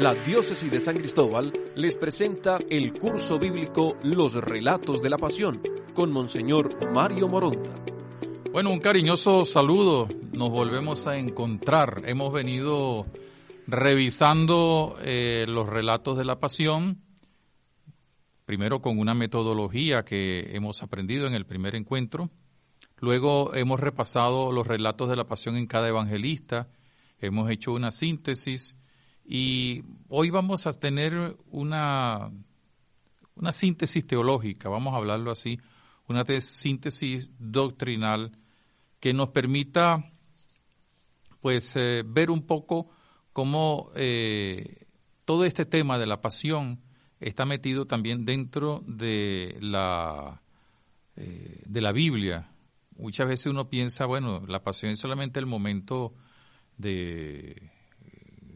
la Diócesis de San Cristóbal les presenta el curso bíblico Los Relatos de la Pasión con Monseñor Mario Moronta. Bueno, un cariñoso saludo. Nos volvemos a encontrar. Hemos venido revisando eh, los relatos de la Pasión, primero con una metodología que hemos aprendido en el primer encuentro. Luego hemos repasado los relatos de la Pasión en cada evangelista. Hemos hecho una síntesis y hoy vamos a tener una, una síntesis teológica, vamos a hablarlo así, una síntesis doctrinal que nos permita pues eh, ver un poco cómo eh, todo este tema de la pasión está metido también dentro de la, eh, de la Biblia. Muchas veces uno piensa, bueno, la pasión es solamente el momento de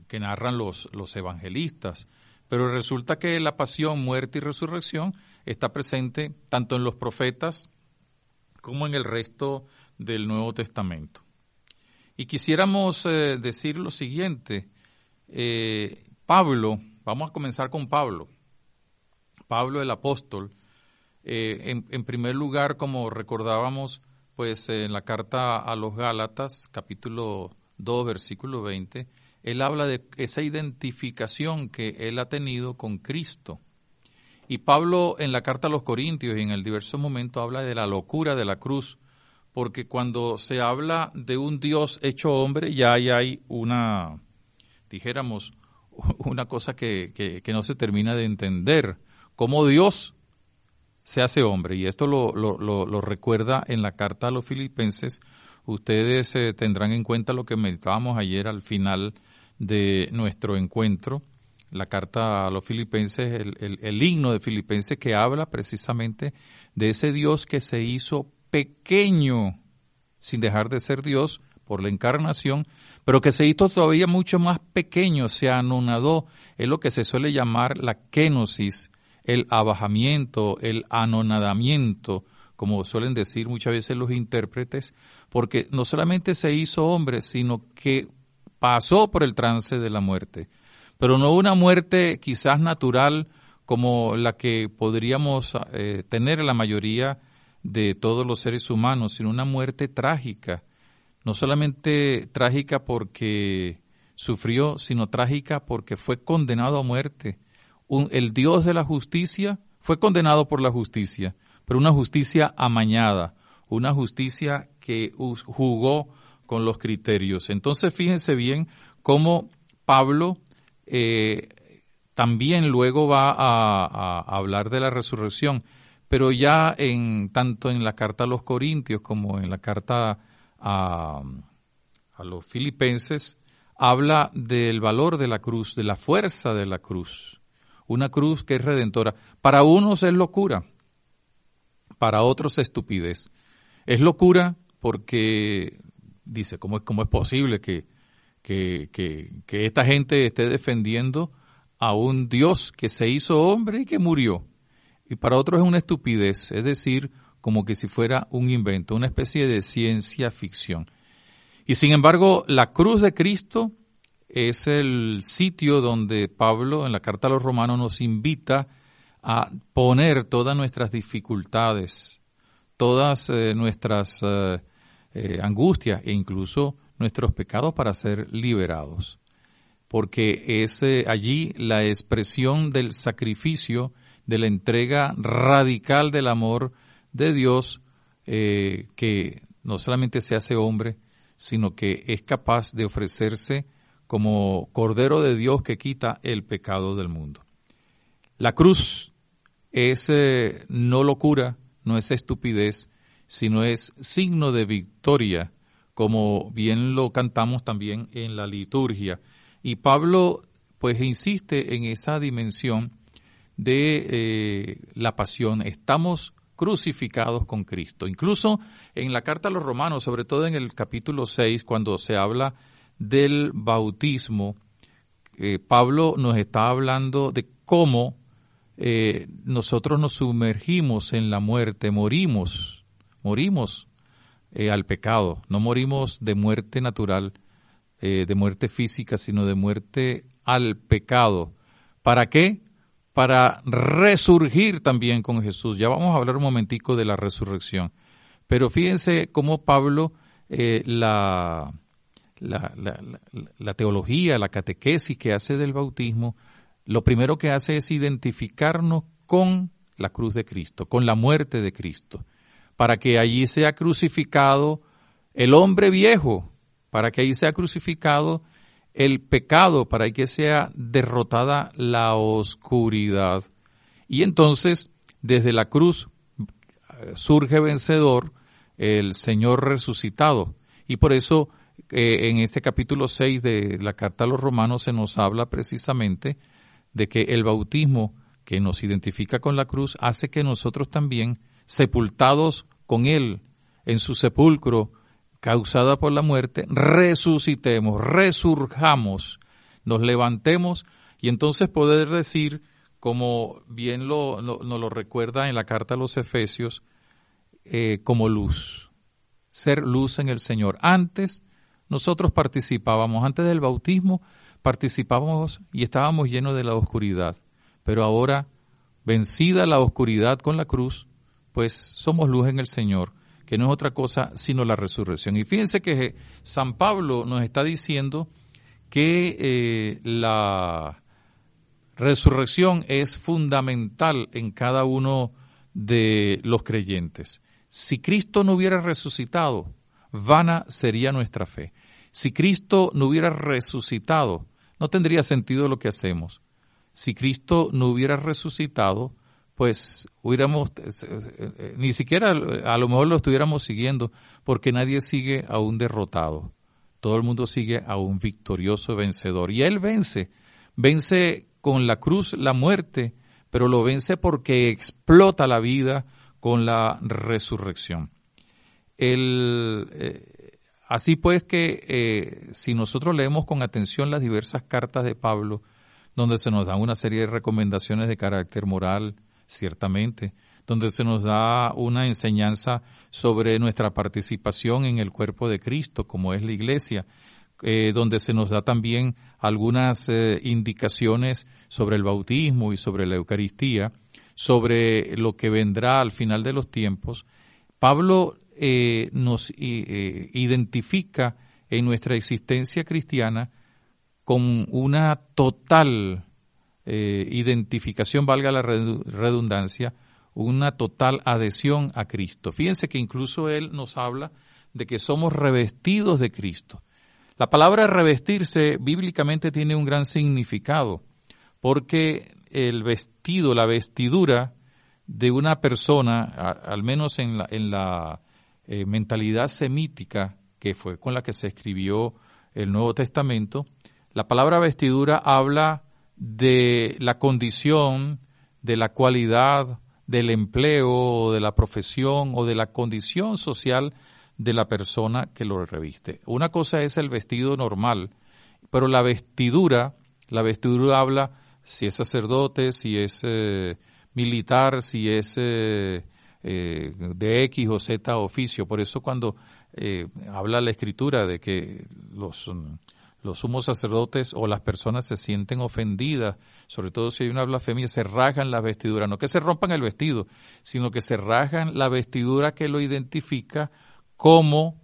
que narran los, los evangelistas. Pero resulta que la pasión, muerte y resurrección está presente tanto en los profetas como en el resto del Nuevo Testamento. Y quisiéramos eh, decir lo siguiente, eh, Pablo, vamos a comenzar con Pablo, Pablo el apóstol, eh, en, primer lugar, como recordábamos, pues en la carta a los Gálatas, capítulo 2, versículo 20, él habla de esa identificación que él ha tenido con Cristo. Y Pablo en la carta a los Corintios y en el diverso momento habla de la locura de la cruz, porque cuando se habla de un Dios hecho hombre, ya hay una, dijéramos, una cosa que, que, no se termina de entender, cómo Dios se hace hombre. Y esto lo, lo, lo, recuerda en la carta a los filipenses. Ustedes eh, tendrán en cuenta lo que meditábamos ayer al final de nuestro encuentro, la carta a los filipenses, el, el, himno de filipenses que habla precisamente de ese Dios que se hizo pequeño sin dejar de ser Dios por la encarnación, pero que se hizo todavía mucho más pequeño, se anonadó, es lo que se suele llamar la kenosis, el abajamiento, el anonadamiento, como suelen decir muchas veces los intérpretes, porque no solamente se hizo hombre, sino que pasó por el trance de la muerte, pero no una muerte quizás natural como la que podríamos eh, tener la mayoría de todos los seres humanos, sino una muerte trágica, no solamente trágica porque sufrió, sino trágica porque fue condenado a muerte. el Dios de la justicia fue condenado por la justicia, pero una justicia amañada, una justicia que jugó con los criterios. Entonces, fíjense bien cómo Pablo eh, también luego va a, hablar de la resurrección, pero ya en tanto en la carta a los Corintios como en la carta a, a los Filipenses, habla del valor de la cruz, de la fuerza de la cruz. Una cruz que es redentora. Para unos es locura, para otros estupidez. Es locura porque dice, ¿cómo es, cómo es posible que, que, que, esta gente esté defendiendo a un Dios que se hizo hombre y que murió? Y para otros es una estupidez, es decir, como que si fuera un invento, una especie de ciencia ficción. Y sin embargo, la cruz de Cristo es el sitio donde Pablo en la carta a los romanos nos invita a poner todas nuestras dificultades, todas eh, nuestras eh, eh, angustia e incluso nuestros pecados para ser liberados. Porque es eh, allí la expresión del sacrificio, de la entrega radical del amor de Dios, eh, que no solamente se hace hombre, sino que es capaz de ofrecerse como Cordero de Dios que quita el pecado del mundo. La cruz es no locura, no es estupidez, sino es signo de victoria, como bien lo cantamos también en la liturgia. Y Pablo pues insiste en esa dimensión de eh, la pasión. Estamos crucificados con Cristo. Incluso en la carta a los romanos, sobre todo en el capítulo 6, cuando se habla del bautismo, eh, Pablo nos está hablando de cómo eh, nosotros nos sumergimos en la muerte, morimos morimos eh, al pecado, no morimos de muerte natural, eh, de muerte física, sino de muerte al pecado. ¿Para qué? Para resurgir también con Jesús. Ya vamos a hablar un momentico de la resurrección. Pero fíjense cómo Pablo, eh, la, la, la, teología, la catequesis que hace del bautismo, lo primero que hace es identificarnos con la cruz de Cristo, con la muerte de Cristo, para que allí sea crucificado el hombre viejo, para que allí sea crucificado el pecado, para que sea derrotada la oscuridad. Y entonces, desde la cruz surge vencedor el Señor resucitado. Y por eso eh, en este capítulo 6 de la carta a los romanos se nos habla precisamente de que el bautismo que nos identifica con la cruz hace que nosotros también, sepultados con Él en su sepulcro causada por la muerte, resucitemos, resurjamos, nos levantemos y entonces poder decir, como bien lo, nos lo recuerda en la carta a los Efesios, eh, como luz, ser luz en el Señor. Antes nosotros participábamos, antes del bautismo participábamos y estábamos llenos de la oscuridad, pero ahora, vencida la oscuridad con la cruz, pues somos luz en el Señor, que no es otra cosa sino la resurrección. Y fíjense que San Pablo nos está diciendo que eh, la resurrección es fundamental en cada uno de los creyentes. Si Cristo no hubiera resucitado, vana sería nuestra fe. Si Cristo no hubiera resucitado, no tendría sentido lo que hacemos. Si Cristo no hubiera resucitado, pues hubiéramos, eh, eh, ni siquiera a lo mejor lo estuviéramos siguiendo, porque nadie sigue a un derrotado. Todo el mundo sigue a un victorioso vencedor. Y Él vence, vence con la cruz la muerte, pero lo vence porque explota la vida, con la resurrección. Eh, así pues que si nosotros leemos con atención las diversas cartas de Pablo, donde se nos da una serie de recomendaciones de carácter moral, ciertamente, donde se nos da una enseñanza sobre nuestra participación en el cuerpo de Cristo, como es la iglesia, eh, donde se nos da también algunas indicaciones sobre el bautismo y sobre la Eucaristía, sobre lo que vendrá al final de los tiempos, Pablo eh, nos eh, identifica en nuestra existencia cristiana con una total eh, identificación, valga la redundancia, una total adhesión a Cristo. Fíjense que incluso él nos habla de que somos revestidos de Cristo. La palabra revestirse bíblicamente tiene un gran significado, porque el vestido, la vestidura de una persona, al menos en la, eh, mentalidad semítica, que fue con la que se escribió el Nuevo Testamento, la palabra vestidura habla de la condición, de la cualidad, del empleo, de la profesión o de la condición social de la persona que lo reviste. Una cosa es el vestido normal, pero la vestidura, la vestidura habla si es sacerdote, si es eh, militar, si es eh, eh, de X o Z oficio. Por eso cuando habla la escritura de que los, los sumos sacerdotes o las personas se sienten ofendidas, sobre todo si hay una blasfemia, se rajan la vestidura, no que se rompan el vestido, sino que se rajan la vestidura que lo identifica como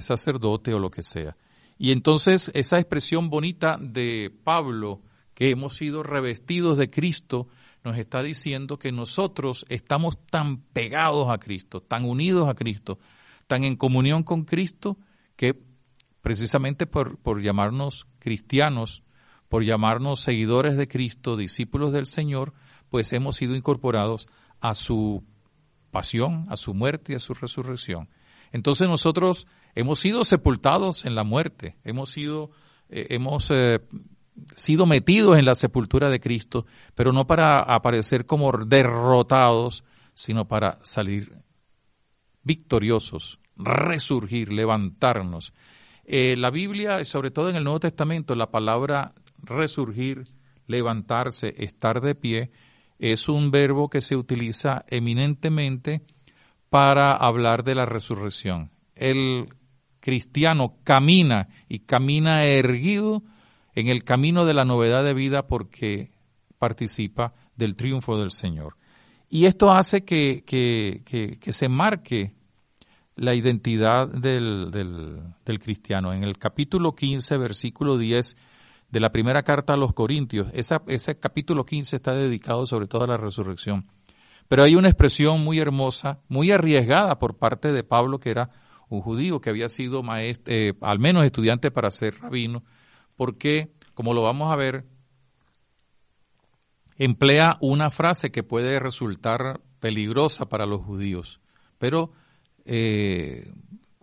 sacerdote o lo que sea. Y entonces esa expresión bonita de Pablo, que hemos sido revestidos de Cristo, nos está diciendo que nosotros estamos tan pegados a Cristo, tan unidos a Cristo, tan en comunión con Cristo, que precisamente por, por llamarnos cristianos, por llamarnos seguidores de Cristo, discípulos del Señor, pues hemos sido incorporados a su pasión, a su muerte y a su resurrección. Entonces nosotros hemos sido sepultados en la muerte, hemos sido, eh, hemos eh, sido metidos en la sepultura de Cristo, pero no para aparecer como derrotados, sino para salir victoriosos, resurgir, levantarnos. Eh, la Biblia, sobre todo en el Nuevo Testamento, la palabra resurgir, levantarse, estar de pie, es un verbo que se utiliza eminentemente para hablar de la resurrección. El cristiano camina y camina erguido en el camino de la novedad de vida porque participa del triunfo del Señor. Y esto hace que, que, se marque la identidad del, del, cristiano. En el capítulo 15, versículo 10 de la primera carta a los Corintios, ese capítulo 15 está dedicado sobre todo a la resurrección. Pero hay una expresión muy hermosa, muy arriesgada por parte de Pablo, que era un judío que había sido maestro, eh, al menos estudiante para ser rabino, porque, como lo vamos a ver, emplea una frase que puede resultar peligrosa para los judíos, pero eh,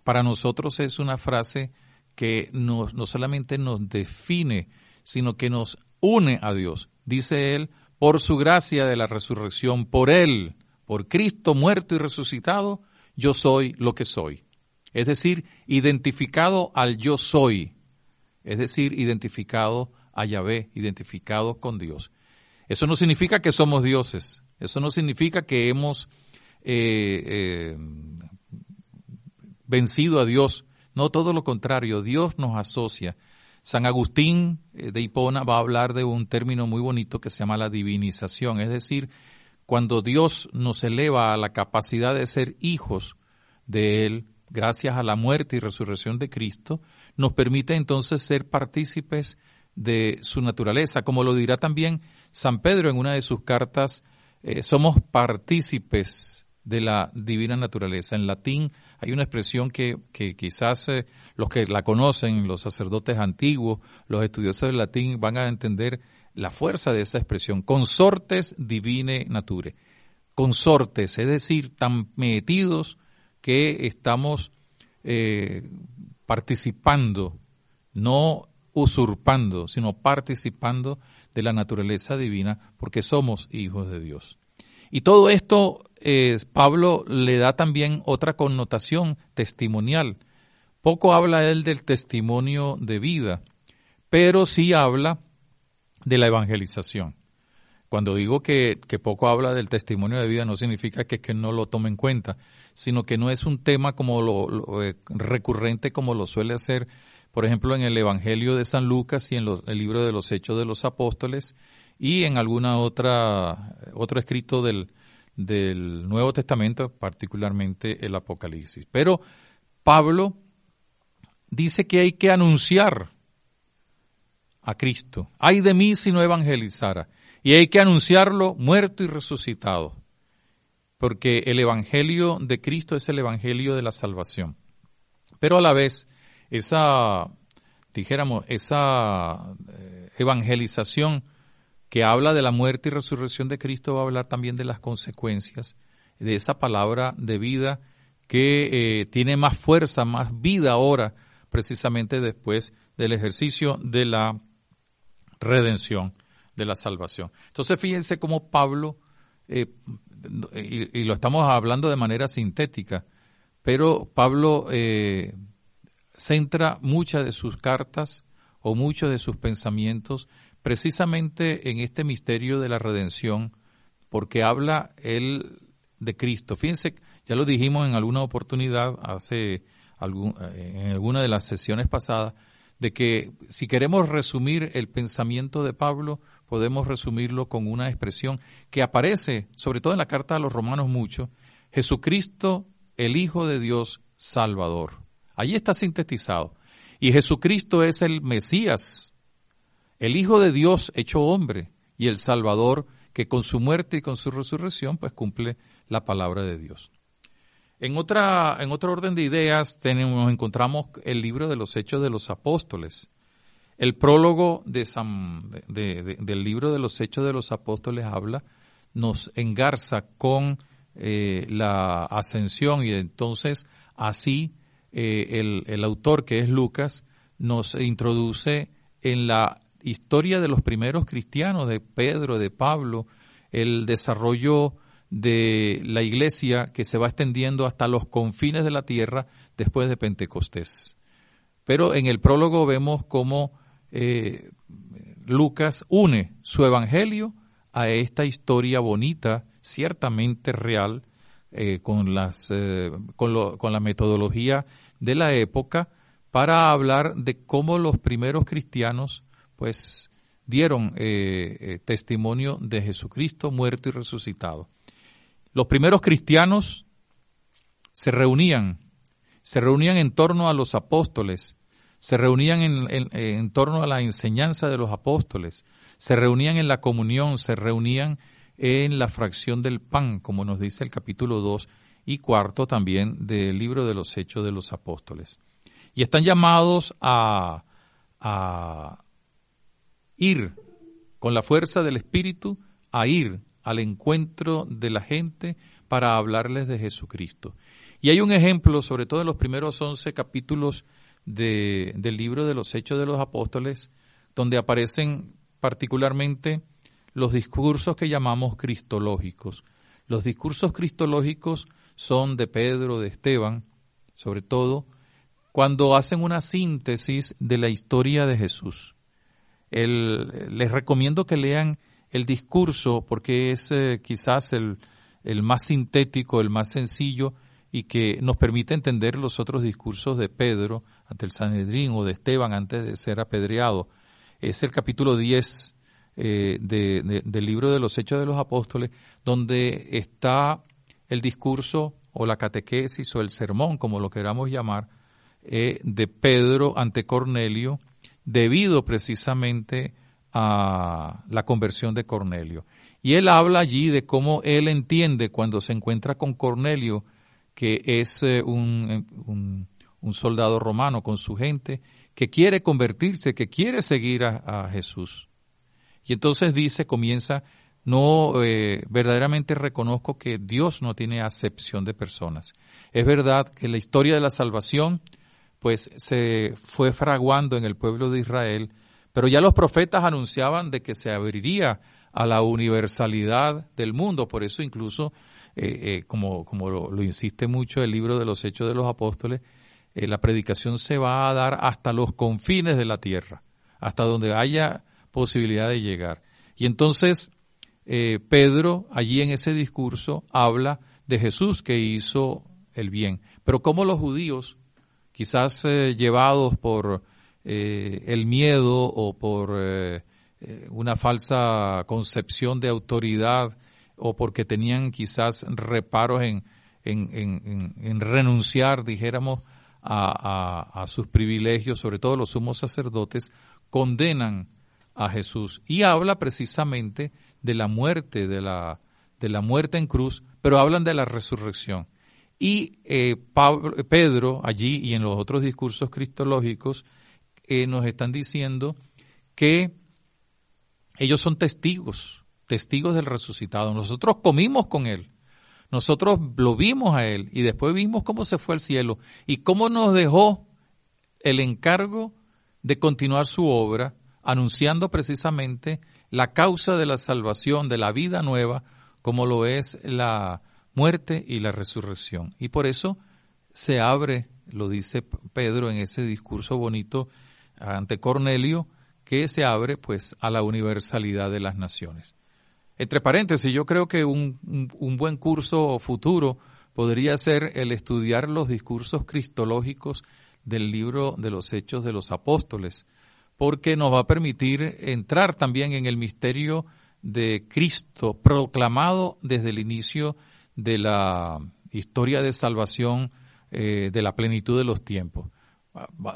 para nosotros es una frase que no solamente nos define, sino que nos une a Dios. Dice él, por su gracia de la resurrección, por Él, por Cristo muerto y resucitado, yo soy lo que soy. Es decir, identificado al yo soy, es decir, identificado a Yahvé, identificado con Dios. Eso no significa que somos dioses, eso no significa que hemos eh, eh, vencido a Dios, no, todo lo contrario, Dios nos asocia. San Agustín eh, de Hipona va a hablar de un término muy bonito que se llama la divinización, es decir, cuando Dios nos eleva a la capacidad de ser hijos de Él, gracias a la muerte y resurrección de Cristo, nos permite entonces ser partícipes de su naturaleza. Como lo dirá también San Pedro en una de sus cartas, eh, somos partícipes de la divina naturaleza. En latín hay una expresión que, quizás eh, los que la conocen, los sacerdotes antiguos, los estudiosos del latín, van a entender la fuerza de esa expresión. Consortes divine nature. Consortes, es decir, tan metidos que estamos eh, participando, no usurpando, sino participando de la naturaleza divina porque somos hijos de Dios. Y todo esto eh, Pablo le da también otra connotación testimonial. Poco habla él del testimonio de vida, pero sí habla de la evangelización. Cuando digo que, poco habla del testimonio de vida no significa que, no lo tome en cuenta, sino que no es un tema como lo, eh, recurrente como lo suele hacer, por ejemplo, en el Evangelio de San Lucas y en el libro de los Hechos de los Apóstoles, y en alguna otra otro escrito del, del Nuevo Testamento, particularmente el Apocalipsis. Pero Pablo dice que hay que anunciar a Cristo. Hay de mí si no evangelizara. Y hay que anunciarlo muerto y resucitado. Porque el Evangelio de Cristo es el Evangelio de la salvación. Pero a la vez, esa, dijéramos, esa eh, evangelización que habla de la muerte y resurrección de Cristo, va a hablar también de las consecuencias de esa palabra de vida que eh, tiene más fuerza, más vida ahora, precisamente después del ejercicio de la redención, de la salvación. Entonces fíjense cómo Pablo, eh, y, lo estamos hablando de manera sintética, pero Pablo eh, centra muchas de sus cartas o muchos de sus pensamientos precisamente en este misterio de la redención, porque habla él de Cristo. Fíjense, ya lo dijimos en alguna oportunidad, hace algún, en alguna de las sesiones pasadas, de que si queremos resumir el pensamiento de Pablo, podemos resumirlo con una expresión que aparece, sobre todo en la carta a los romanos mucho, Jesucristo, el Hijo de Dios, Salvador. Allí está sintetizado. Y Jesucristo es el Mesías, el Hijo de Dios hecho hombre y el Salvador que con su muerte y con su resurrección pues cumple la palabra de Dios. En otra, en otro orden de ideas tenemos, encontramos el libro de los Hechos de los Apóstoles. El prólogo de del libro de los Hechos de los Apóstoles habla, nos engarza con eh, la ascensión y entonces así eh, el, el autor que es Lucas nos introduce en la historia de los primeros cristianos, de Pedro, de Pablo, el desarrollo de la iglesia que se va extendiendo hasta los confines de la tierra después de Pentecostés. Pero en el prólogo vemos cómo eh, Lucas une su evangelio a esta historia bonita, ciertamente real, eh, con, las, eh, con, con la metodología de la época para hablar de cómo los primeros cristianos pues dieron eh, eh, testimonio de Jesucristo muerto y resucitado. Los primeros cristianos se reunían, se reunían en torno a los apóstoles, se reunían en, en, torno a la enseñanza de los apóstoles, se reunían en la comunión, se reunían en la fracción del pan, como nos dice el capítulo 2 y cuarto también del libro de los Hechos de los Apóstoles. Y están llamados a, a ir con la fuerza del Espíritu, a ir al encuentro de la gente para hablarles de Jesucristo. Y hay un ejemplo, sobre todo en los primeros once capítulos de, del libro de los Hechos de los Apóstoles, donde aparecen particularmente los discursos que llamamos cristológicos. Los discursos cristológicos son de Pedro, de Esteban, sobre todo, cuando hacen una síntesis de la historia de Jesús. Les recomiendo que lean el discurso porque es eh, quizás el, el más sintético, el más sencillo y que nos permite entender los otros discursos de Pedro ante el Sanedrín o de Esteban antes de ser apedreado. Es el capítulo 10 eh, del libro de los Hechos de los Apóstoles, donde está el discurso o la catequesis o el sermón, como lo queramos llamar, eh, de Pedro ante Cornelio, debido precisamente a la conversión de Cornelio. Y él habla allí de cómo él entiende cuando se encuentra con Cornelio, que es eh, un, un, soldado romano con su gente, que quiere convertirse, que quiere seguir a, a Jesús. Y entonces dice, comienza, no eh, verdaderamente reconozco que Dios no tiene acepción de personas. Es verdad que la historia de la salvación, pues se fue fraguando en el pueblo de Israel, pero ya los profetas anunciaban de que se abriría a la universalidad del mundo, por eso incluso, eh, eh, como, como lo, insiste mucho el libro de los Hechos de los Apóstoles, la predicación se va a dar hasta los confines de la tierra, hasta donde haya posibilidad de llegar. Y entonces eh, Pedro allí en ese discurso habla de Jesús que hizo el bien. Pero como los judíos, quizás eh, llevados por eh, el miedo o por una falsa concepción de autoridad o porque tenían quizás reparos en, en, renunciar, dijéramos, a, a, sus privilegios, sobre todo los sumos sacerdotes, condenan a Jesús y habla precisamente de la muerte, de la, de la muerte en cruz, pero hablan de la resurrección. Y eh, Pedro allí y en los otros discursos cristológicos eh, nos están diciendo que ellos son testigos, testigos del resucitado. Nosotros comimos con él, nosotros lo vimos a él y después vimos cómo se fue al cielo y cómo nos dejó el encargo de continuar su obra anunciando precisamente la causa de la salvación, de la vida nueva, como lo es la muerte y la resurrección. Y por eso se abre, lo dice Pedro en ese discurso bonito ante Cornelio, que se abre pues a la universalidad de las naciones. Entre paréntesis, yo creo que un, un buen curso futuro podría ser el estudiar los discursos cristológicos del libro de los Hechos de los Apóstoles, porque nos va a permitir entrar también en el misterio de Cristo proclamado desde el inicio de la historia de salvación eh, de la plenitud de los tiempos.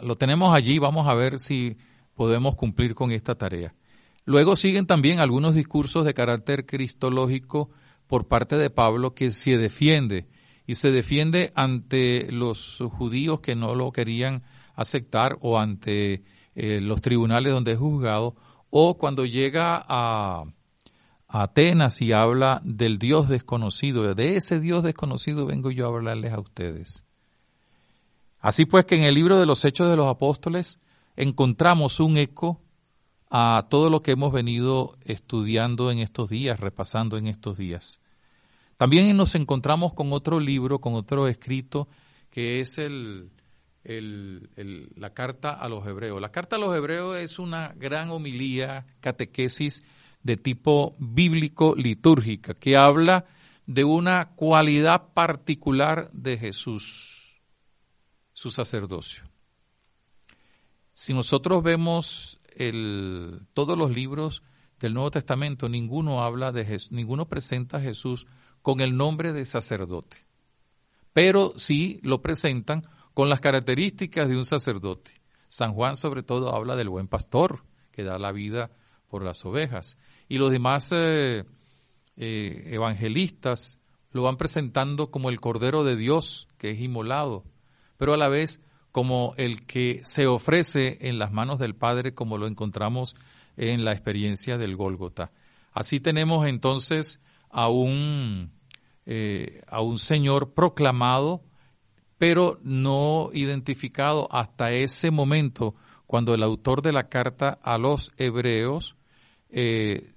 Lo tenemos allí, vamos a ver si podemos cumplir con esta tarea. Luego siguen también algunos discursos de carácter cristológico por parte de Pablo que se defiende y se defiende ante los judíos que no lo querían aceptar o ante eh, los tribunales donde es juzgado, o cuando llega a, Atenas y habla del Dios desconocido, de ese Dios desconocido vengo yo a hablarles a ustedes. Así pues que en el libro de los Hechos de los Apóstoles encontramos un eco a todo lo que hemos venido estudiando en estos días, repasando en estos días. También nos encontramos con otro libro, con otro escrito, que es el, la carta a los hebreos. La carta a los hebreos es una gran homilía, catequesis de tipo bíblico litúrgica, que habla de una cualidad particular de Jesús, su sacerdocio. Si nosotros vemos el, todos los libros del Nuevo Testamento, ninguno habla de Jesús, ninguno presenta a Jesús con el nombre de sacerdote, pero sí lo presentan con las características de un sacerdote. San Juan sobre todo habla del buen pastor que da la vida por las ovejas y los demás eh, eh, evangelistas lo van presentando como el Cordero de Dios que es inmolado, pero a la vez como el que se ofrece en las manos del Padre, como lo encontramos en la experiencia del Gólgota. Así tenemos entonces a un, eh, a un Señor proclamado, pero no identificado hasta ese momento cuando el autor de la carta a los hebreos eh,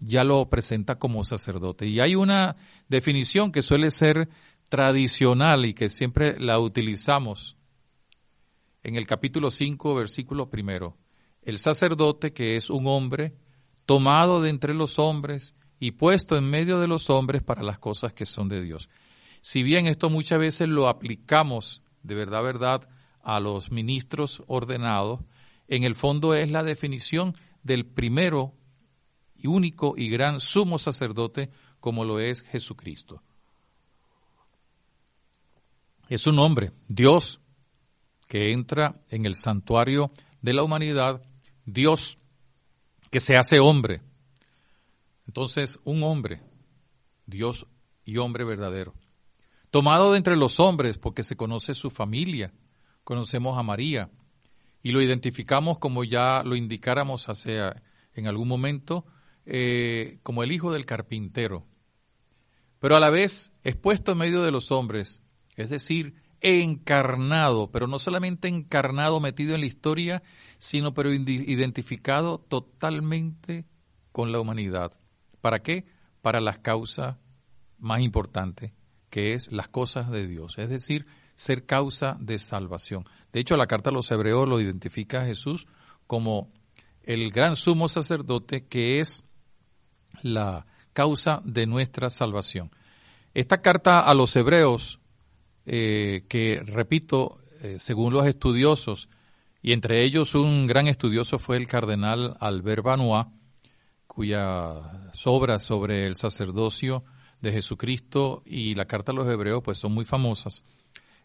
ya lo presenta como sacerdote. Y hay una definición que suele ser tradicional y que siempre la utilizamos en el capítulo 5, versículo primero. El sacerdote, que es un hombre, tomado de entre los hombres y puesto en medio de los hombres para las cosas que son de Dios. Si bien esto muchas veces lo aplicamos de verdad, verdad, a los ministros ordenados, en el fondo es la definición del primero único y gran sumo sacerdote como lo es Jesucristo. Es un hombre, Dios, que entra en el santuario de la humanidad, Dios que se hace hombre. Entonces, un hombre, Dios y hombre verdadero, tomado de entre los hombres porque se conoce su familia, conocemos a María y lo identificamos como ya lo indicáramos hace en algún momento, eh, como el hijo del carpintero, pero a la vez expuesto en medio de los hombres, es decir, encarnado, pero no solamente encarnado, metido en la historia, sino pero identificado totalmente con la humanidad. ¿Para qué? Para las causas más importantes, que es las cosas de Dios, es decir, ser causa de salvación. De hecho, la carta a los hebreos lo identifica a Jesús como el gran sumo sacerdote que es la causa de nuestra salvación. Esta carta a los hebreos eh, que, repito, eh, según los estudiosos, y entre ellos un gran estudioso fue el cardenal Albert Banois, cuyas obras sobre el sacerdocio de Jesucristo y la carta a los hebreos pues son muy famosas.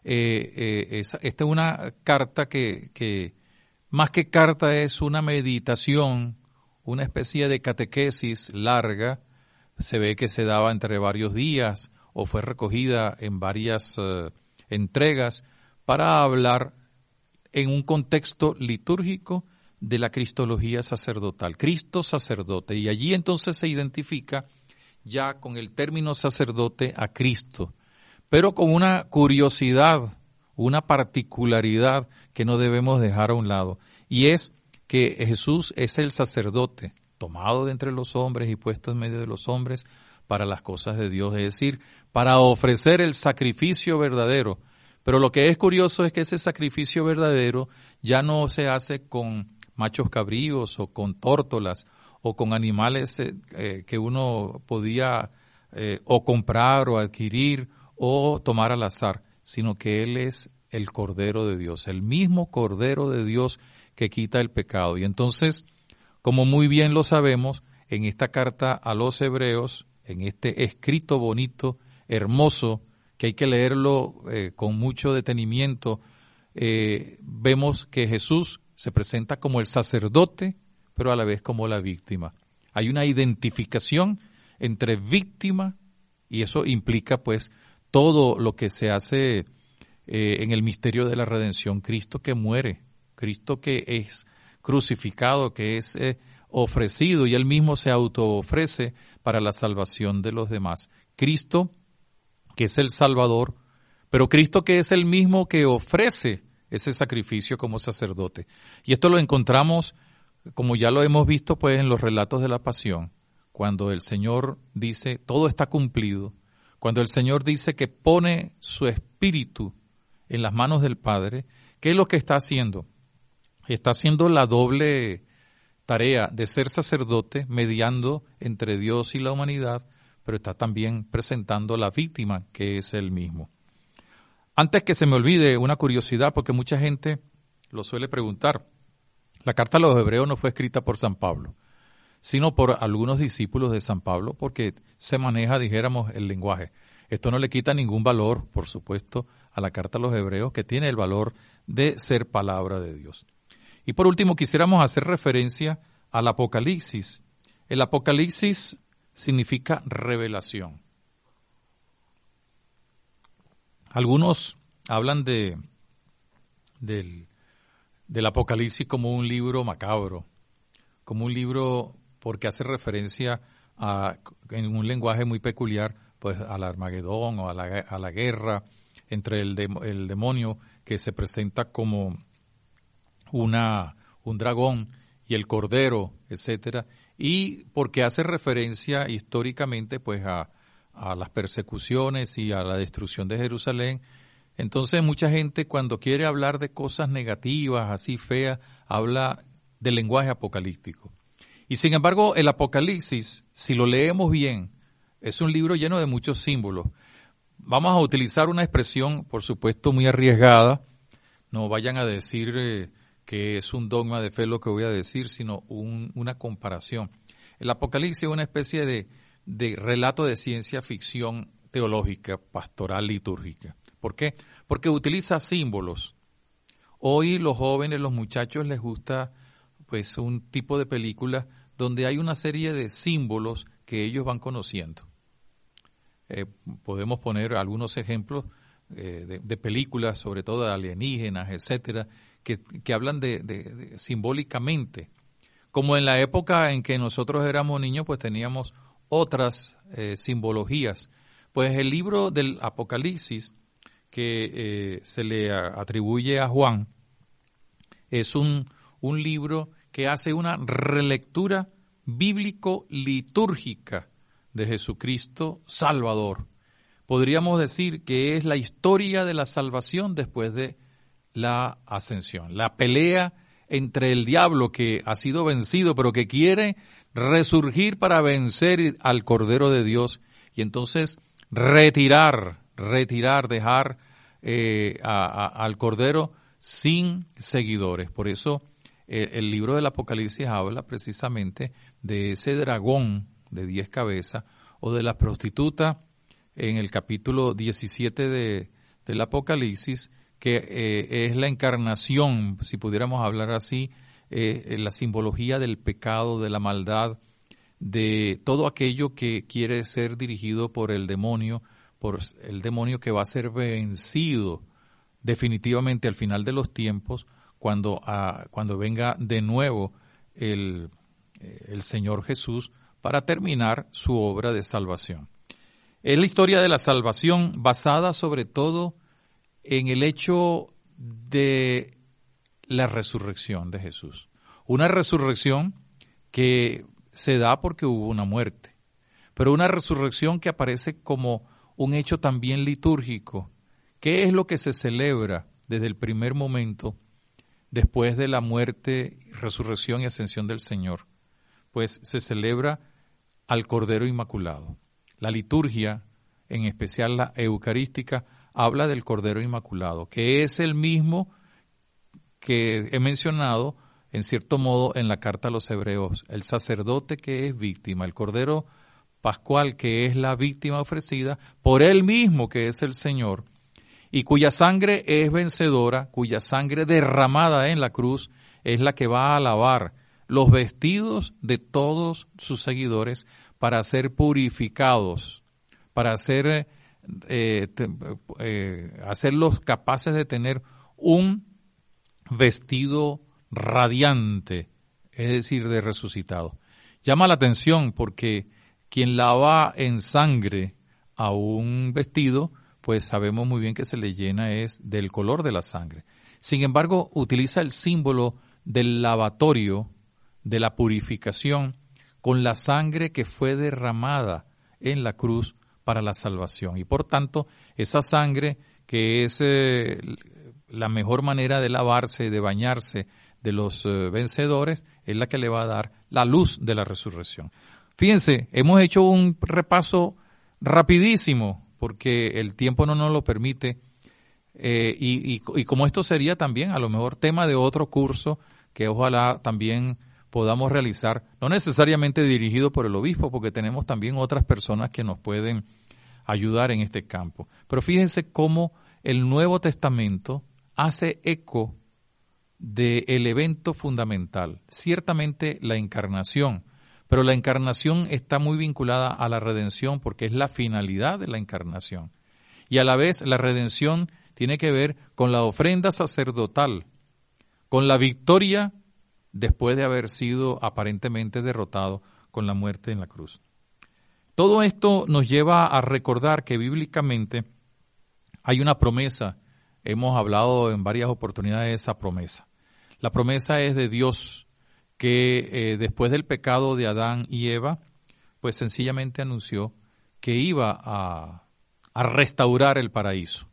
Eh, esta es una carta que, que, más que carta es una meditación, una especie de catequesis larga, se ve que se daba entre varios días, o fue recogida en varias eh, entregas para hablar en un contexto litúrgico de la cristología sacerdotal, Cristo sacerdote, y allí entonces se identifica ya con el término sacerdote a Cristo, pero con una curiosidad, una particularidad que no debemos dejar a un lado, y es que Jesús es el sacerdote, tomado de entre los hombres y puesto en medio de los hombres para las cosas de Dios, es decir, para ofrecer el sacrificio verdadero. Pero lo que es curioso es que ese sacrificio verdadero ya no se hace con machos cabríos o con tórtolas o con animales eh, eh, que uno podía eh, o comprar o adquirir o tomar al azar, sino que Él es el Cordero de Dios, el mismo Cordero de Dios que quita el pecado. Y entonces, como muy bien lo sabemos, en esta carta a los hebreos, en este escrito bonito hermoso, que hay que leerlo eh, con mucho detenimiento, eh, vemos que Jesús se presenta como el sacerdote, pero a la vez como la víctima. Hay una identificación entre víctima y eso implica pues todo lo que se hace eh, en el misterio de la redención, Cristo que muere, Cristo que es crucificado, que es ofrecido y él mismo se autoofrece para la salvación de los demás. Cristo que es el Salvador, pero Cristo que es el mismo que ofrece ese sacrificio como sacerdote. Y esto lo encontramos, como ya lo hemos visto, pues en los relatos de la pasión, cuando el Señor dice, todo está cumplido, cuando el Señor dice que pone su espíritu en las manos del Padre, ¿qué es lo que está haciendo? Está haciendo la doble tarea de ser sacerdote, mediando entre Dios y la humanidad, pero está también presentando la víctima que es él mismo. Antes que se me olvide una curiosidad, porque mucha gente lo suele preguntar, la carta a los hebreos no fue escrita por San Pablo, sino por algunos discípulos de San Pablo, porque se maneja, dijéramos, el lenguaje. Esto no le quita ningún valor, por supuesto, a la carta a los hebreos, que tiene el valor de ser palabra de Dios. Y por último, quisiéramos hacer referencia al Apocalipsis. El Apocalipsis significa revelación. Algunos hablan de, del, del Apocalipsis como un libro macabro, como un libro porque hace referencia a, en un lenguaje muy peculiar, pues al Armagedón o a la, a la guerra entre el, el demonio que se presenta como una, un dragón y el cordero, etcétera, y porque hace referencia históricamente pues a, a las persecuciones y a la destrucción de Jerusalén. Entonces mucha gente cuando quiere hablar de cosas negativas, así feas, habla del lenguaje apocalíptico. Y sin embargo, el Apocalipsis, si lo leemos bien, es un libro lleno de muchos símbolos. Vamos a utilizar una expresión, por supuesto, muy arriesgada. No vayan a decir eh, que es un dogma de fe lo que voy a decir, sino una comparación. El Apocalipsis es una especie de, de relato de ciencia ficción teológica, pastoral, litúrgica. ¿Por qué? Porque utiliza símbolos. Hoy los jóvenes, los muchachos les gusta pues un tipo de película donde hay una serie de símbolos que ellos van conociendo. Eh, podemos poner algunos ejemplos eh, de, películas, sobre todo de alienígenas, etcétera, que, hablan de, simbólicamente. Como en la época en que nosotros éramos niños, pues teníamos otras eh, simbologías. Pues el libro del Apocalipsis que se le atribuye a Juan es un, un libro que hace una relectura bíblico-litúrgica de Jesucristo Salvador. Podríamos decir que es la historia de la salvación después de la ascensión, la pelea entre el diablo que ha sido vencido pero que quiere resurgir para vencer al Cordero de Dios y entonces retirar, retirar, dejar eh, al Cordero sin seguidores. Por eso eh, el libro del Apocalipsis habla precisamente de ese dragón de diez cabezas o de la prostituta en el capítulo 17 de, del Apocalipsis, que eh, es la encarnación, si pudiéramos hablar así, eh, la simbología del pecado, de la maldad, de todo aquello que quiere ser dirigido por el demonio, por el demonio que va a ser vencido definitivamente al final de los tiempos cuando, ah, cuando venga de nuevo el, el Señor Jesús para terminar su obra de salvación. Es la historia de la salvación basada sobre todo en el hecho de la resurrección de Jesús. Una resurrección que se da porque hubo una muerte, pero una resurrección que aparece como un hecho también litúrgico. ¿Qué es lo que se celebra desde el primer momento después de la muerte, resurrección y ascensión del Señor, pues se celebra al Cordero Inmaculado. La liturgia, en especial la eucarística, habla del Cordero Inmaculado, que es el mismo que he mencionado, en cierto modo, en la carta a los hebreos, el sacerdote que es víctima, el Cordero Pascual que es la víctima ofrecida por él mismo que es el Señor, y cuya sangre es vencedora, cuya sangre derramada en la cruz es la que va a lavar los vestidos de todos sus seguidores para ser purificados, para ser, eh, eh, hacerlos capaces de tener un vestido radiante, es decir, de resucitado. Llama la atención porque quien lava en sangre a un vestido, pues sabemos muy bien que se le llena es del color de la sangre. Sin embargo, utiliza el símbolo del lavatorio, de la purificación, con la sangre que fue derramada en la cruz para la salvación. Y por tanto, esa sangre que es eh, la mejor manera de lavarse, de bañarse de los eh, vencedores, es la que le va a dar la luz de la resurrección. Fíjense, hemos hecho un repaso rapidísimo porque el tiempo no nos lo permite, eh, y, y, como esto sería también a lo mejor tema de otro curso que ojalá también podamos realizar, no necesariamente dirigido por el obispo, porque tenemos también otras personas que nos pueden ayudar en este campo. Pero fíjense cómo el Nuevo Testamento hace eco del evento fundamental, ciertamente la encarnación, pero la encarnación está muy vinculada a la redención porque es la finalidad de la encarnación. Y a la vez la redención tiene que ver con la ofrenda sacerdotal, con la victoria después de haber sido aparentemente derrotado con la muerte en la cruz. Todo esto nos lleva a recordar que bíblicamente hay una promesa, hemos hablado en varias oportunidades de esa promesa. La promesa es de Dios que eh, después del pecado de Adán y Eva, pues sencillamente anunció que iba a, a restaurar el paraíso.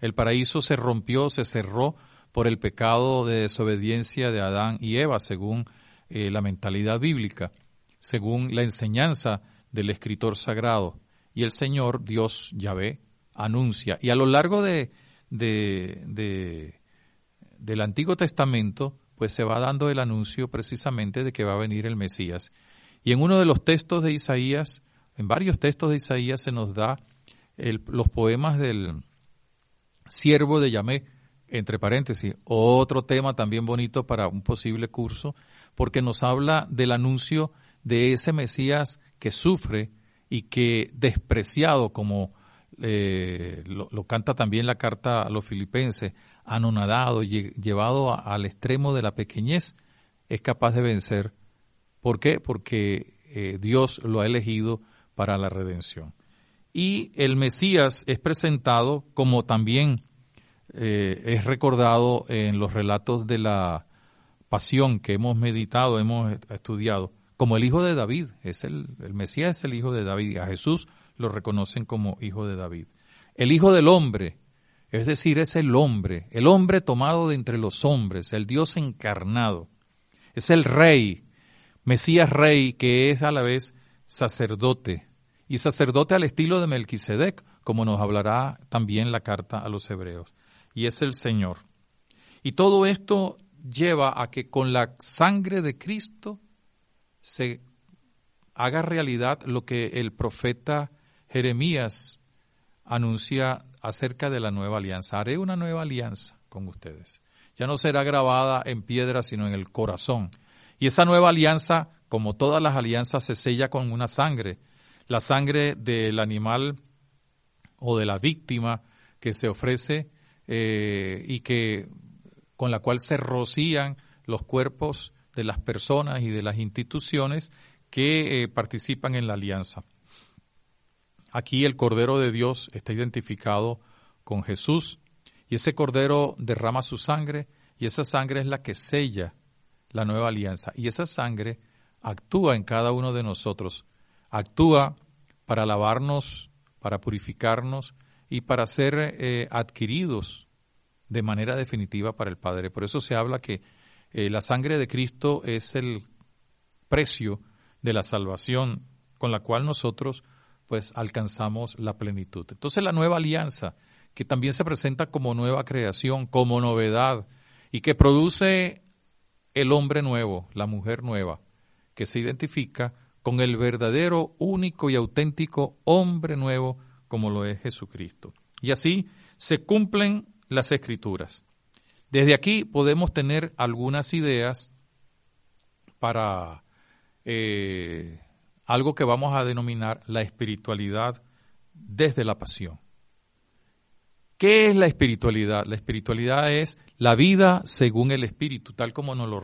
El paraíso se rompió, se cerró por el pecado de desobediencia de Adán y Eva, según eh, la mentalidad bíblica, según la enseñanza del escritor sagrado. Y el Señor, Dios Yahvé, anuncia. Y a lo largo de, de, del Antiguo Testamento, pues se va dando el anuncio precisamente de que va a venir el Mesías. Y en uno de los textos de Isaías, en varios textos de Isaías se nos da los poemas del siervo de Yahvé, entre paréntesis, otro tema también bonito para un posible curso, porque nos habla del anuncio de ese Mesías que sufre y que despreciado, como eh, lo, canta también la carta a los filipenses, anonadado, llevado al extremo de la pequeñez, es capaz de vencer. ¿Por qué? Porque eh, Dios lo ha elegido para la redención. Y el Mesías es presentado como también eh, es recordado en los relatos de la pasión que hemos meditado, hemos estudiado, como el hijo de David. Es el, el Mesías es el hijo de David y a Jesús lo reconocen como hijo de David. El hijo del hombre, es decir, es el hombre, el hombre tomado de entre los hombres, el Dios encarnado. Es el rey, Mesías rey, que es a la vez sacerdote, y sacerdote al estilo de Melquisedec, como nos hablará también la carta a los hebreos y es el Señor. Y todo esto lleva a que con la sangre de Cristo se haga realidad lo que el profeta Jeremías anuncia acerca de la nueva alianza. Haré una nueva alianza con ustedes. Ya no será grabada en piedra, sino en el corazón. Y esa nueva alianza, como todas las alianzas, se sella con una sangre. La sangre del animal o de la víctima que se ofrece eh, y que con la cual se rocían los cuerpos de las personas y de las instituciones que eh, participan en la alianza. Aquí el Cordero de Dios está identificado con Jesús y ese Cordero derrama su sangre y esa sangre es la que sella la nueva alianza y esa sangre actúa en cada uno de nosotros, actúa para lavarnos, para purificarnos, y para ser eh, adquiridos de manera definitiva para el Padre. Por eso se habla que eh, la sangre de Cristo es el precio de la salvación con la cual nosotros pues alcanzamos la plenitud. Entonces la nueva alianza, que también se presenta como nueva creación, como novedad, y que produce el hombre nuevo, la mujer nueva, que se identifica con el verdadero, único y auténtico hombre nuevo como lo es Jesucristo. Y así se cumplen las escrituras. Desde aquí podemos tener algunas ideas para eh, algo que vamos a denominar la espiritualidad desde la pasión. ¿Qué es la espiritualidad? La espiritualidad es la vida según el Espíritu, tal como nos lo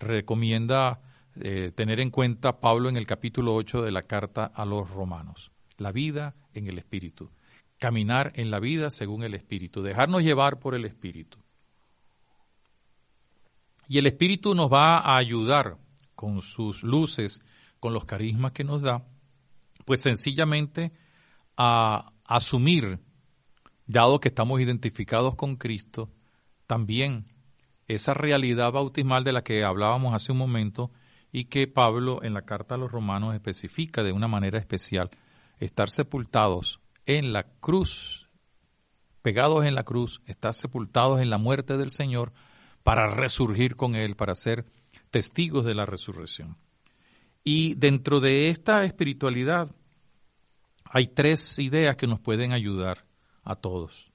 recomienda eh, tener en cuenta Pablo en el capítulo 8 de la carta a los romanos la vida en el Espíritu. Caminar en la vida según el Espíritu, dejarnos llevar por el Espíritu. Y el Espíritu nos va a ayudar con sus luces, con los carismas que nos da, pues sencillamente a asumir, dado que estamos identificados con Cristo, también esa realidad bautismal de la que hablábamos hace un momento y que Pablo en la carta a los romanos especifica de una manera especial estar sepultados en la cruz pegados en la cruz, estar sepultados en la muerte del Señor para resurgir con Él, para ser testigos de la resurrección. Y dentro de esta espiritualidad hay tres ideas que nos pueden ayudar a todos.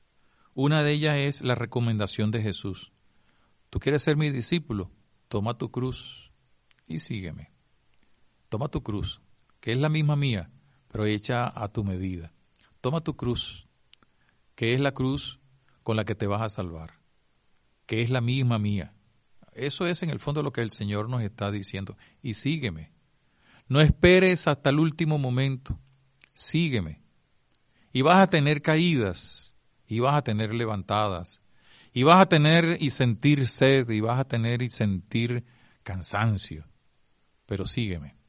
Una de ellas es la recomendación de Jesús. Tú quieres ser mi discípulo, toma tu cruz y sígueme. Toma tu cruz, que es la misma mía, pero a tu medida. Toma tu cruz, que es la cruz con la que te vas a salvar, que es la misma mía. Eso es en el fondo lo que el Señor nos está diciendo. Y sígueme. No esperes hasta el último momento. Sígueme. Y vas a tener caídas, y vas a tener levantadas, y vas a tener y sentir sed, y vas a tener y sentir cansancio. Pero sígueme.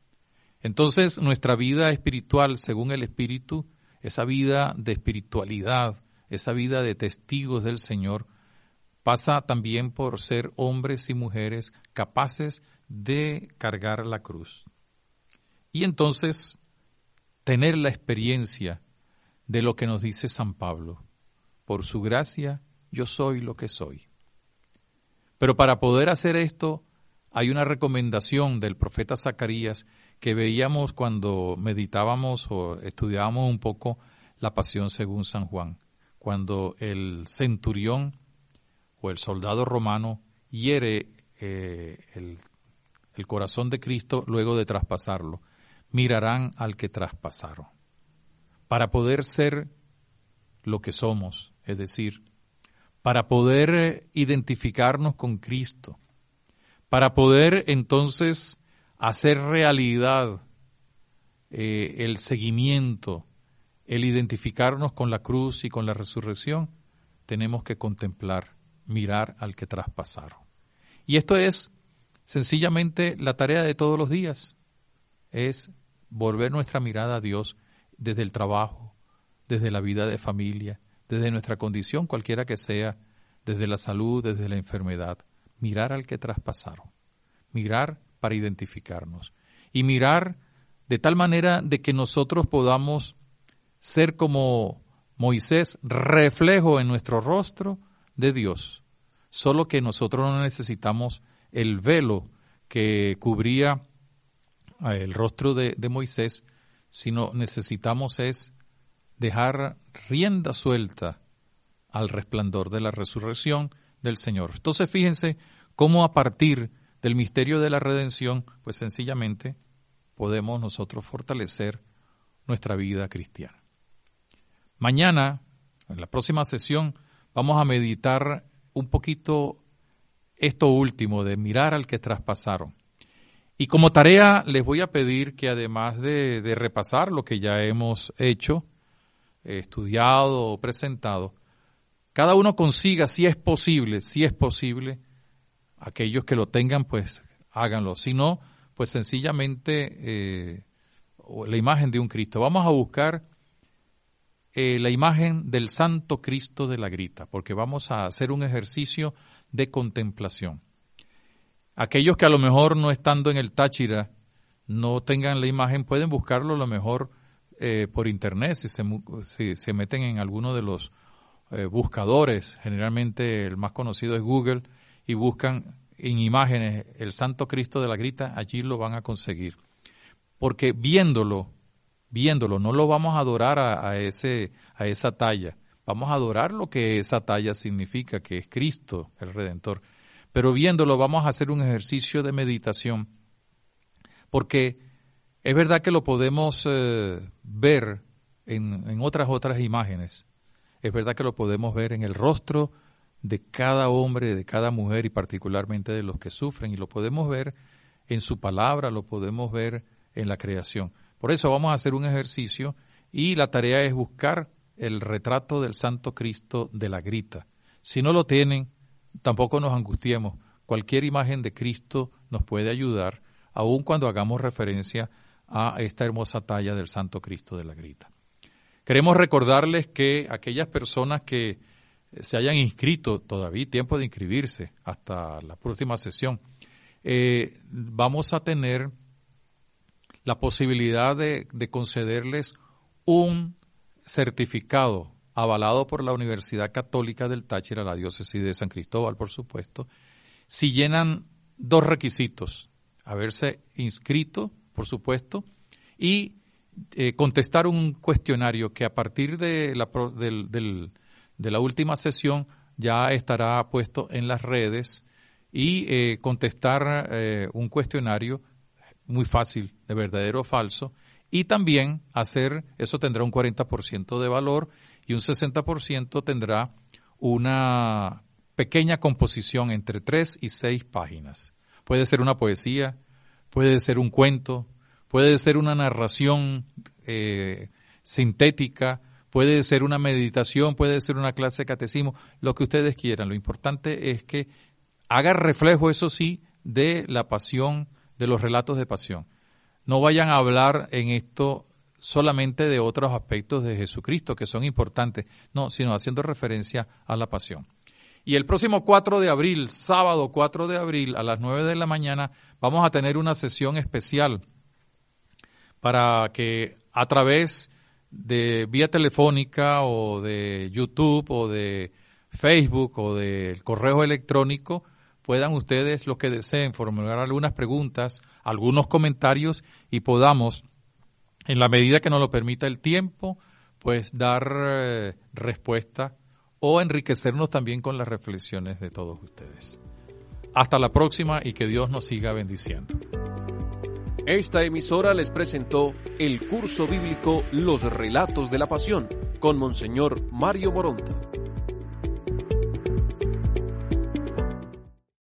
Entonces nuestra vida espiritual, según el Espíritu, esa vida de espiritualidad, esa vida de testigos del Señor, pasa también por ser hombres y mujeres capaces de cargar la cruz. Y entonces tener la experiencia de lo que nos dice San Pablo. Por su gracia yo soy lo que soy. Pero para poder hacer esto hay una recomendación del profeta Zacarías que veíamos cuando meditábamos o estudiábamos un poco la pasión según San Juan, cuando el centurión o el soldado romano hiere eh, el, el corazón de Cristo luego de traspasarlo, mirarán al que traspasaron. Para poder ser lo que somos, es decir, para poder identificarnos con Cristo, para poder entonces hacer realidad eh, el seguimiento, el identificarnos con la cruz y con la resurrección, tenemos que contemplar mirar al que traspasaron. Y esto es sencillamente la tarea de todos los días, es volver nuestra mirada a Dios desde el trabajo, desde la vida de familia, desde nuestra condición cualquiera que sea, desde la salud, desde la enfermedad, mirar al que traspasaron, mirar para identificarnos y mirar de tal manera de que nosotros podamos ser como Moisés, reflejo en nuestro rostro de Dios, solo que nosotros no necesitamos el velo que cubría el rostro de, Moisés, sino necesitamos es dejar rienda suelta al resplandor de la resurrección del Señor. Entonces fíjense cómo a partir del misterio de la redención, pues sencillamente podemos nosotros fortalecer nuestra vida cristiana. Mañana, en la próxima sesión, vamos a meditar un poquito esto último, de mirar al que traspasaron. Y como tarea les voy a pedir que además de, repasar lo que ya hemos hecho, estudiado o presentado, cada uno consiga, si es posible, si es posible, aquellos que lo tengan, pues háganlo. Si no, pues sencillamente eh, la imagen de un Cristo. Vamos a buscar eh, la imagen del Santo Cristo de la Grita, porque vamos a hacer un ejercicio de contemplación. Aquellos que a lo mejor no estando en el Táchira no tengan la imagen, pueden buscarlo a lo mejor eh, por internet, si se, si se, meten en alguno de los buscadores, generalmente el más conocido es Google, y buscan en imágenes el Santo Cristo de la Grita, allí lo van a conseguir. Porque viéndolo, viéndolo, no lo vamos a adorar a, ese, a esa talla, vamos a adorar lo que esa talla significa, que es Cristo, el Redentor. Pero viéndolo vamos a hacer un ejercicio de meditación, porque es verdad que lo podemos eh, ver en, en otras otras imágenes, es verdad que lo podemos ver en el rostro de cada hombre, de cada mujer y particularmente de los que sufren, y lo podemos ver en su palabra, lo podemos ver en la creación. Por eso vamos a hacer un ejercicio y la tarea es buscar el retrato del Santo Cristo de la grita. Si no lo tienen, tampoco nos angustiemos. Cualquier imagen de Cristo nos puede ayudar, aun cuando hagamos referencia a esta hermosa talla del Santo Cristo de la grita. Queremos recordarles que aquellas personas que se hayan inscrito, todavía tiempo de inscribirse hasta la próxima sesión, eh, vamos a tener la posibilidad de, concederles un certificado, avalado por la Universidad Católica del Táchira, la diócesis de San Cristóbal, por supuesto, si llenan dos requisitos, haberse inscrito, por supuesto, y eh, contestar un cuestionario que a partir de la, de la última sesión ya estará puesto en las redes y eh, contestar eh, un cuestionario muy fácil de verdadero o falso y también hacer, eso tendrá un 40% de valor y un 60% tendrá una pequeña composición entre tres y seis páginas. Puede ser una poesía, puede ser un cuento, puede ser una narración eh, sintética, puede ser una meditación, puede ser una clase de catecismo, lo que ustedes quieran. Lo importante es que haga reflejo, eso sí, de la pasión, de los relatos de pasión. No vayan a hablar en esto solamente de otros aspectos de Jesucristo que son importantes, no, sino haciendo referencia a la pasión. Y el próximo 4 de abril, sábado 4 de abril, a las 9 de la mañana, vamos a tener una sesión especial para que a través de vía telefónica o de YouTube o de Facebook o del correo electrónico puedan ustedes, los que deseen, formular algunas preguntas, algunos comentarios y podamos, en la medida que nos lo permita el tiempo, pues dar eh, respuesta o enriquecernos también con las reflexiones de todos ustedes. Hasta la próxima y que Dios nos siga bendiciendo. Esta emisora les presentó el curso bíblico Los Relatos de la Pasión con Monseñor Mario Moronta.